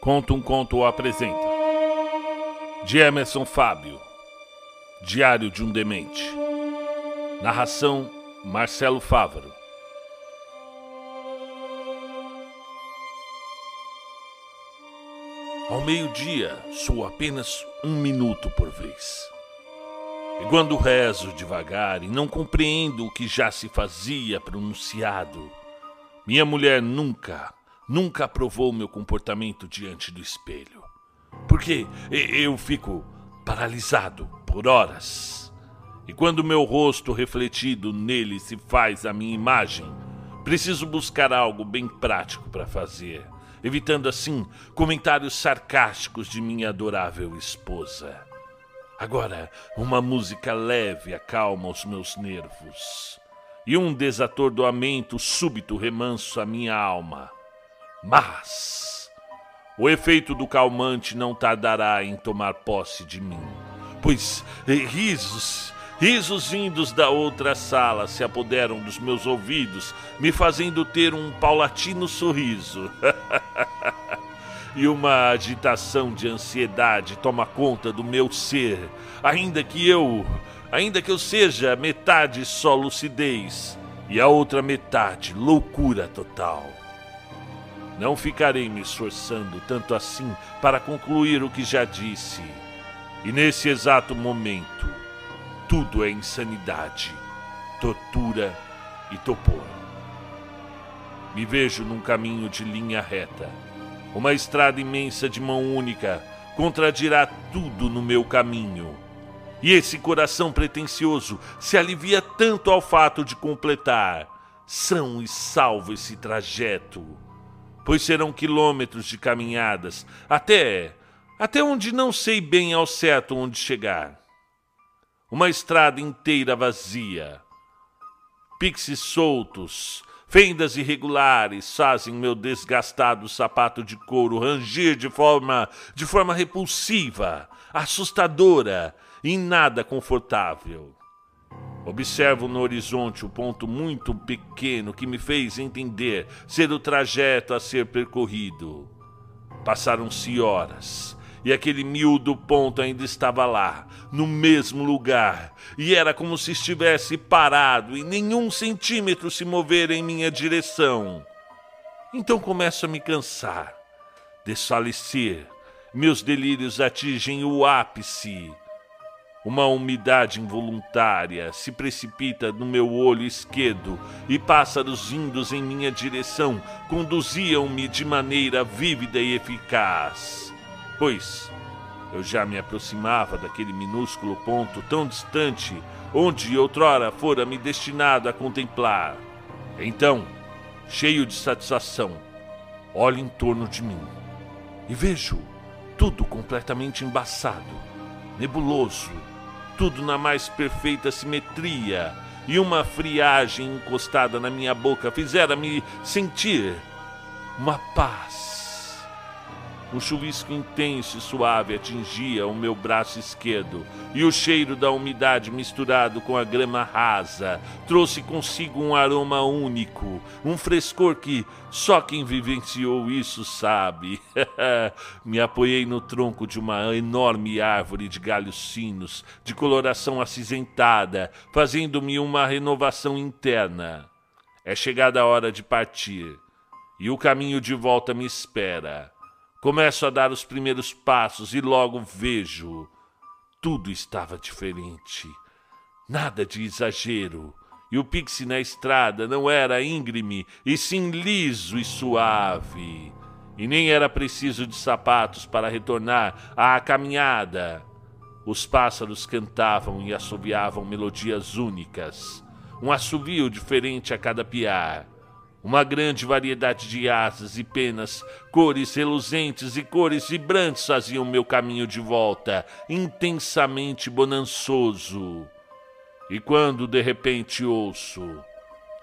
Conta um Conto apresenta. De Emerson Fábio. Diário de um Demente. Narração Marcelo Fávaro. Ao meio-dia, sou apenas um minuto por vez. E quando rezo devagar e não compreendo o que já se fazia pronunciado, minha mulher nunca nunca aprovou meu comportamento diante do espelho. Porque eu fico paralisado por horas. E quando meu rosto refletido nele se faz a minha imagem, preciso buscar algo bem prático para fazer, evitando assim comentários sarcásticos de minha adorável esposa. Agora, uma música leve acalma os meus nervos. E um desatordoamento súbito remanso a minha alma mas o efeito do calmante não tardará em tomar posse de mim, pois risos, risos vindos da outra sala se apoderam dos meus ouvidos, me fazendo ter um paulatino sorriso. e uma agitação de ansiedade toma conta do meu ser, ainda que eu, ainda que eu seja metade só lucidez e a outra metade loucura total. Não ficarei me esforçando tanto assim para concluir o que já disse. E nesse exato momento, tudo é insanidade, tortura e topor. Me vejo num caminho de linha reta. Uma estrada imensa de mão única contradirá tudo no meu caminho. E esse coração pretensioso se alivia tanto ao fato de completar são e salvo esse trajeto pois serão quilômetros de caminhadas, até até onde não sei bem ao certo onde chegar. Uma estrada inteira vazia. Pixes soltos, fendas irregulares fazem meu desgastado sapato de couro ranger de forma de forma repulsiva, assustadora e nada confortável. Observo no horizonte o ponto muito pequeno que me fez entender ser o trajeto a ser percorrido. Passaram-se horas e aquele miúdo ponto ainda estava lá, no mesmo lugar, e era como se estivesse parado e nenhum centímetro se mover em minha direção. Então começo a me cansar, desfalecer, meus delírios atingem o ápice. Uma umidade involuntária se precipita no meu olho esquerdo e pássaros vindos em minha direção conduziam-me de maneira vívida e eficaz. Pois eu já me aproximava daquele minúsculo ponto tão distante onde outrora fora me destinado a contemplar. Então, cheio de satisfação, olho em torno de mim e vejo tudo completamente embaçado, nebuloso tudo na mais perfeita simetria, e uma friagem encostada na minha boca fizera-me sentir uma paz um chuvisco intenso e suave atingia o meu braço esquerdo, e o cheiro da umidade misturado com a grama rasa trouxe consigo um aroma único, um frescor que só quem vivenciou isso sabe. Me apoiei no tronco de uma enorme árvore de galhos finos, de coloração acinzentada, fazendo-me uma renovação interna. É chegada a hora de partir, e o caminho de volta me espera. Começo a dar os primeiros passos e logo vejo. Tudo estava diferente. Nada de exagero. E o pixie na estrada não era íngreme, e sim liso e suave. E nem era preciso de sapatos para retornar à caminhada. Os pássaros cantavam e assobiavam melodias únicas, um assovio diferente a cada piar. Uma grande variedade de asas e penas, cores reluzentes e cores vibrantes faziam meu caminho de volta, intensamente bonançoso. E quando de repente ouço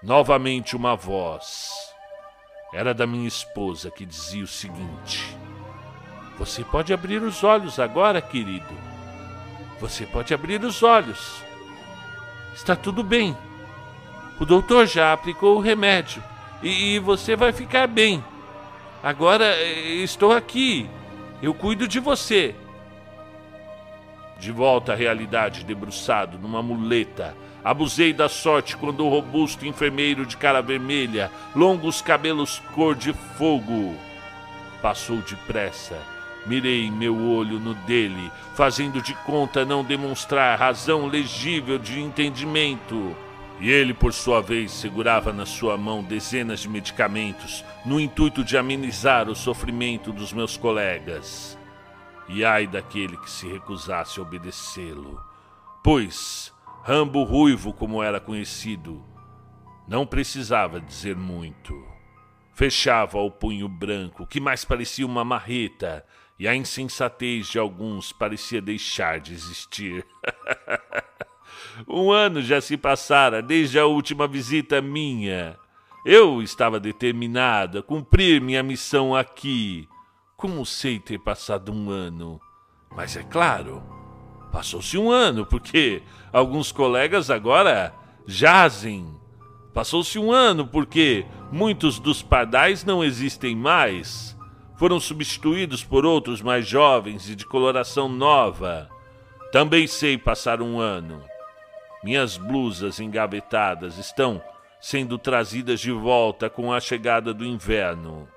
novamente uma voz, era da minha esposa que dizia o seguinte: Você pode abrir os olhos agora, querido. Você pode abrir os olhos. Está tudo bem. O doutor já aplicou o remédio e, você vai ficar bem. Agora eh, estou aqui. Eu cuido de você. De volta à realidade, debruçado numa muleta, abusei da sorte quando o robusto enfermeiro de cara vermelha, longos cabelos cor de fogo, passou depressa. Mirei meu olho no dele, fazendo de conta não demonstrar razão legível de entendimento. E ele, por sua vez, segurava na sua mão dezenas de medicamentos, no intuito de amenizar o sofrimento dos meus colegas. E ai daquele que se recusasse a obedecê-lo, pois Rambo Ruivo, como era conhecido, não precisava dizer muito. Fechava o punho branco, que mais parecia uma marreta, e a insensatez de alguns parecia deixar de existir. Um ano já se passara desde a última visita minha. Eu estava determinado a cumprir minha missão aqui. Como sei ter passado um ano? Mas é claro, passou-se um ano, porque alguns colegas agora jazem. Passou-se um ano, porque muitos dos pardais não existem mais. Foram substituídos por outros mais jovens e de coloração nova. Também sei passar um ano. Minhas blusas engavetadas estão sendo trazidas de volta com a chegada do inverno.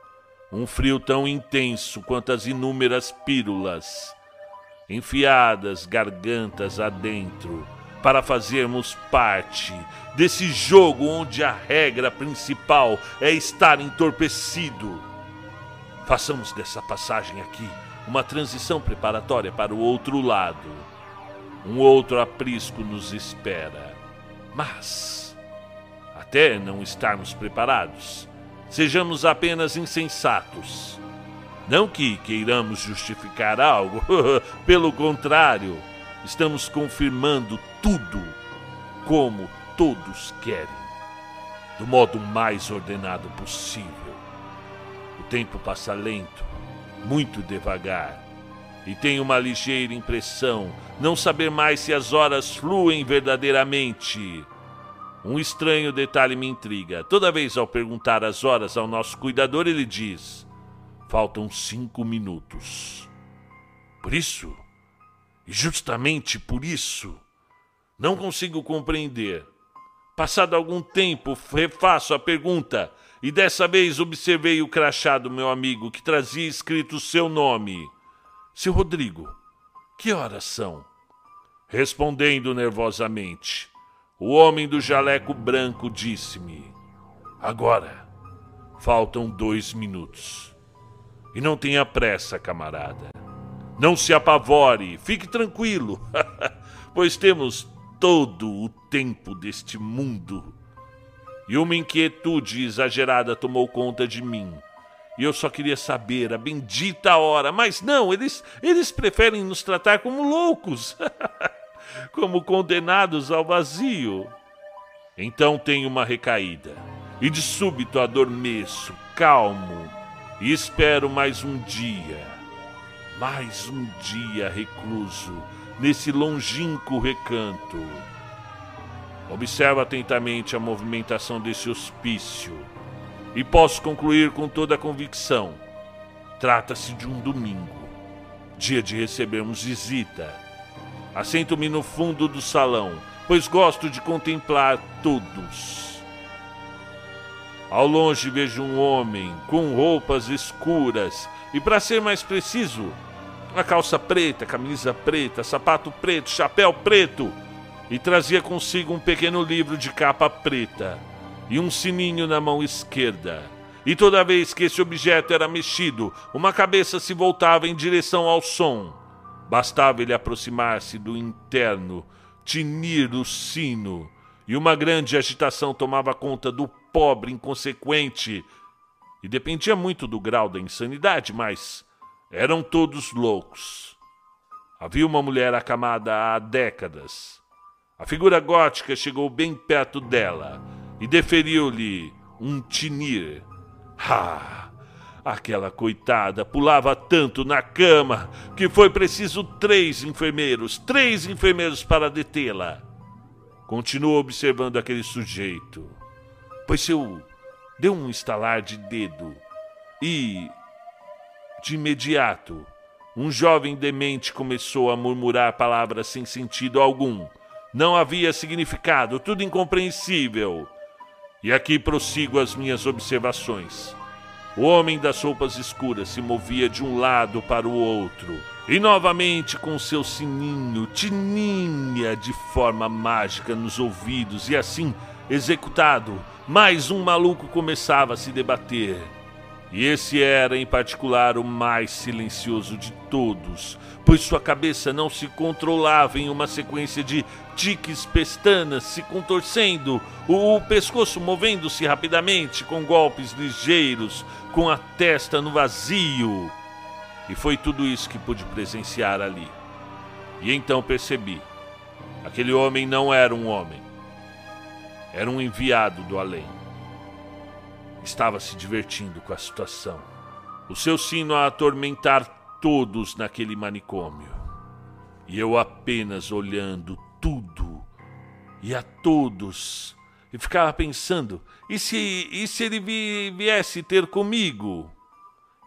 Um frio tão intenso quanto as inúmeras pílulas, enfiadas gargantas adentro, para fazermos parte desse jogo onde a regra principal é estar entorpecido. Façamos dessa passagem aqui uma transição preparatória para o outro lado um outro aprisco nos espera. Mas, até não estarmos preparados, sejamos apenas insensatos. Não que queiramos justificar algo, pelo contrário, estamos confirmando tudo como todos querem, do modo mais ordenado possível. O tempo passa lento, muito devagar e tenho uma ligeira impressão não saber mais se as horas fluem verdadeiramente. Um estranho detalhe me intriga. Toda vez ao perguntar as horas ao nosso cuidador, ele diz: faltam cinco minutos. Por isso, e justamente por isso, não consigo compreender. Passado algum tempo, refaço a pergunta e dessa vez observei o crachá do meu amigo que trazia escrito seu nome. Seu Rodrigo, que horas são? Respondendo nervosamente, o homem do jaleco branco disse-me: Agora, faltam dois minutos. E não tenha pressa, camarada. Não se apavore, fique tranquilo, pois temos todo o tempo deste mundo. E uma inquietude exagerada tomou conta de mim e eu só queria saber a bendita hora, mas não, eles, eles preferem nos tratar como loucos, como condenados ao vazio. Então tenho uma recaída, e de súbito adormeço, calmo, e espero mais um dia, mais um dia recluso nesse longínquo recanto. Observo atentamente a movimentação desse hospício e posso concluir com toda a convicção: trata-se de um domingo, dia de recebermos visita. Assento-me no fundo do salão, pois gosto de contemplar todos. Ao longe vejo um homem com roupas escuras e, para ser mais preciso, uma calça preta, camisa preta, sapato preto, chapéu preto e trazia consigo um pequeno livro de capa preta e um sininho na mão esquerda. E toda vez que esse objeto era mexido, uma cabeça se voltava em direção ao som. Bastava ele aproximar-se do interno, tinir o sino, e uma grande agitação tomava conta do pobre inconsequente. E dependia muito do grau da insanidade, mas eram todos loucos. Havia uma mulher acamada há décadas. A figura gótica chegou bem perto dela e deferiu-lhe um tinir. Ah! Aquela coitada pulava tanto na cama que foi preciso três enfermeiros, três enfermeiros para detê-la. Continuou observando aquele sujeito, pois seu deu um estalar de dedo E, de imediato, um jovem demente começou a murmurar palavras sem sentido algum. Não havia significado, tudo incompreensível. E aqui prossigo as minhas observações. O homem das roupas escuras se movia de um lado para o outro, e novamente com seu sininho tininha de forma mágica nos ouvidos, e assim, executado, mais um maluco começava a se debater. E esse era, em particular, o mais silencioso de todos, pois sua cabeça não se controlava em uma sequência de tiques pestanas se contorcendo, o pescoço movendo-se rapidamente com golpes ligeiros, com a testa no vazio. E foi tudo isso que pude presenciar ali. E então percebi: aquele homem não era um homem, era um enviado do além estava se divertindo com a situação. O seu sino a atormentar todos naquele manicômio. E eu apenas olhando tudo e a todos. E ficava pensando: e se, e se ele vi, viesse ter comigo?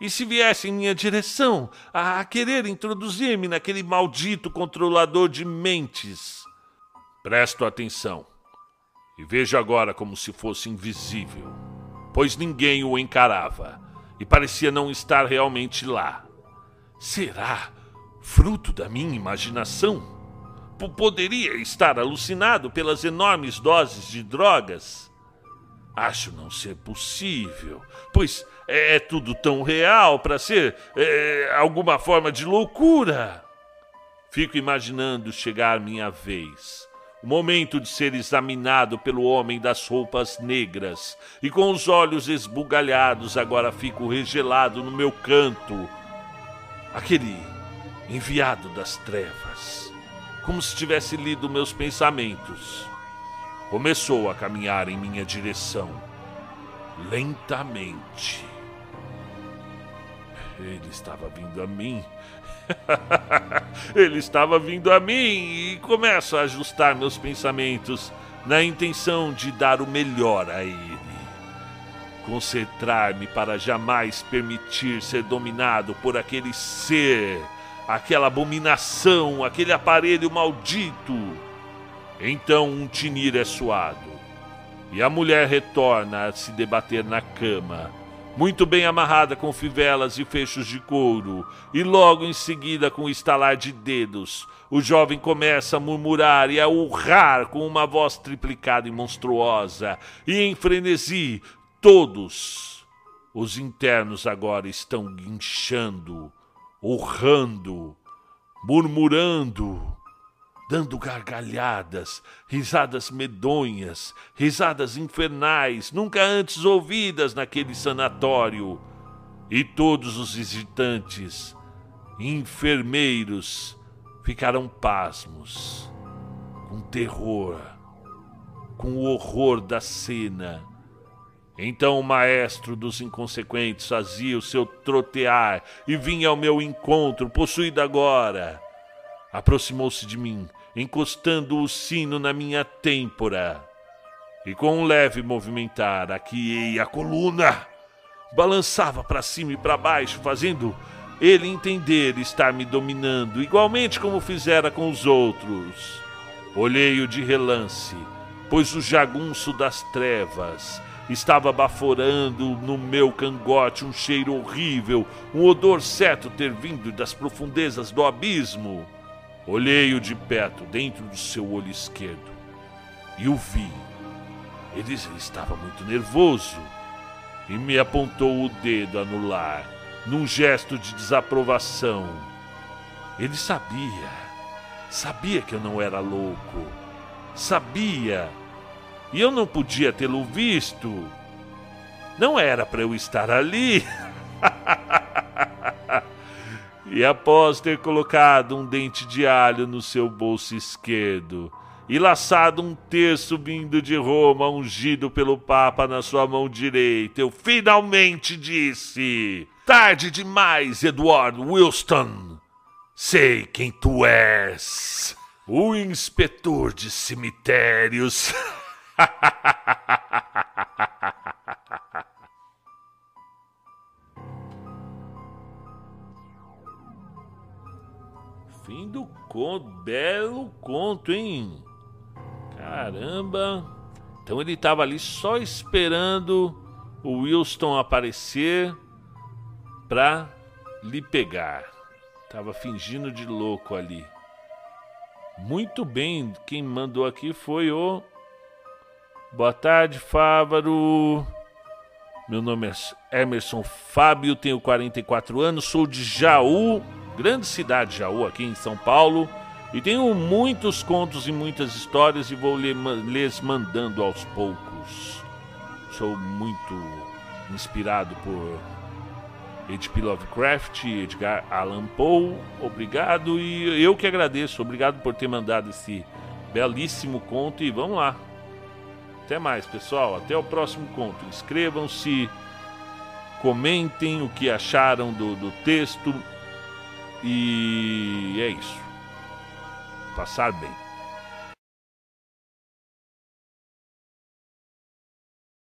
E se viesse em minha direção a, a querer introduzir-me naquele maldito controlador de mentes? Presto atenção e vejo agora como se fosse invisível pois ninguém o encarava e parecia não estar realmente lá. Será fruto da minha imaginação? P poderia estar alucinado pelas enormes doses de drogas? Acho não ser possível, pois é, é tudo tão real para ser é, alguma forma de loucura. Fico imaginando chegar minha vez o momento de ser examinado pelo homem das roupas negras, e com os olhos esbugalhados agora fico regelado no meu canto. Aquele enviado das trevas, como se tivesse lido meus pensamentos, começou a caminhar em minha direção, lentamente. Ele estava vindo a mim Ele estava vindo a mim e começo a ajustar meus pensamentos na intenção de dar o melhor a ele. Concentrar-me para jamais permitir ser dominado por aquele ser, aquela abominação, aquele aparelho maldito. Então um tinir é suado e a mulher retorna a se debater na cama muito bem amarrada com fivelas e fechos de couro, e logo em seguida, com o estalar de dedos, o jovem começa a murmurar e a urrar com uma voz triplicada e monstruosa, e em frenesi, todos os internos agora estão guinchando, urrando, murmurando dando gargalhadas, risadas medonhas, risadas infernais, nunca antes ouvidas naquele sanatório. E todos os visitantes, enfermeiros, ficaram pasmos, com terror, com o horror da cena. Então o maestro dos inconsequentes fazia o seu trotear e vinha ao meu encontro, possuído agora aproximou-se de mim, encostando o sino na minha têmpora. E com um leve movimentar, aqui a coluna, balançava para cima e para baixo, fazendo ele entender estar me dominando, igualmente como fizera com os outros. Olhei-o de relance, pois o jagunço das trevas estava baforando no meu cangote um cheiro horrível, um odor certo ter vindo das profundezas do abismo. Olhei-o de perto, dentro do seu olho esquerdo, e o vi. Ele estava muito nervoso e me apontou o dedo anular, num gesto de desaprovação. Ele sabia, sabia que eu não era louco, sabia, e eu não podia tê-lo visto. Não era para eu estar ali. E após ter colocado um dente de alho no seu bolso esquerdo e laçado um terço vindo de Roma, ungido pelo Papa na sua mão direita, eu finalmente disse: Tarde demais, Edward Wilson. Sei quem tu és. O inspetor de cemitérios. conto, hein? Caramba! Então ele estava ali só esperando o Wilson aparecer pra lhe pegar. Tava fingindo de louco ali. Muito bem, quem mandou aqui foi o. Boa tarde, Fávaro. Meu nome é Emerson Fábio, tenho 44 anos, sou de Jaú, grande cidade Jaú, aqui em São Paulo, e tenho muitos contos e muitas histórias e vou lhes mandando aos poucos. Sou muito inspirado por H.P. Lovecraft, Edgar Allan Poe, obrigado e eu que agradeço, obrigado por ter mandado esse belíssimo conto e vamos lá. Até mais, pessoal. Até o próximo conto. Inscrevam-se, comentem o que acharam do, do texto. E é isso. Passar bem.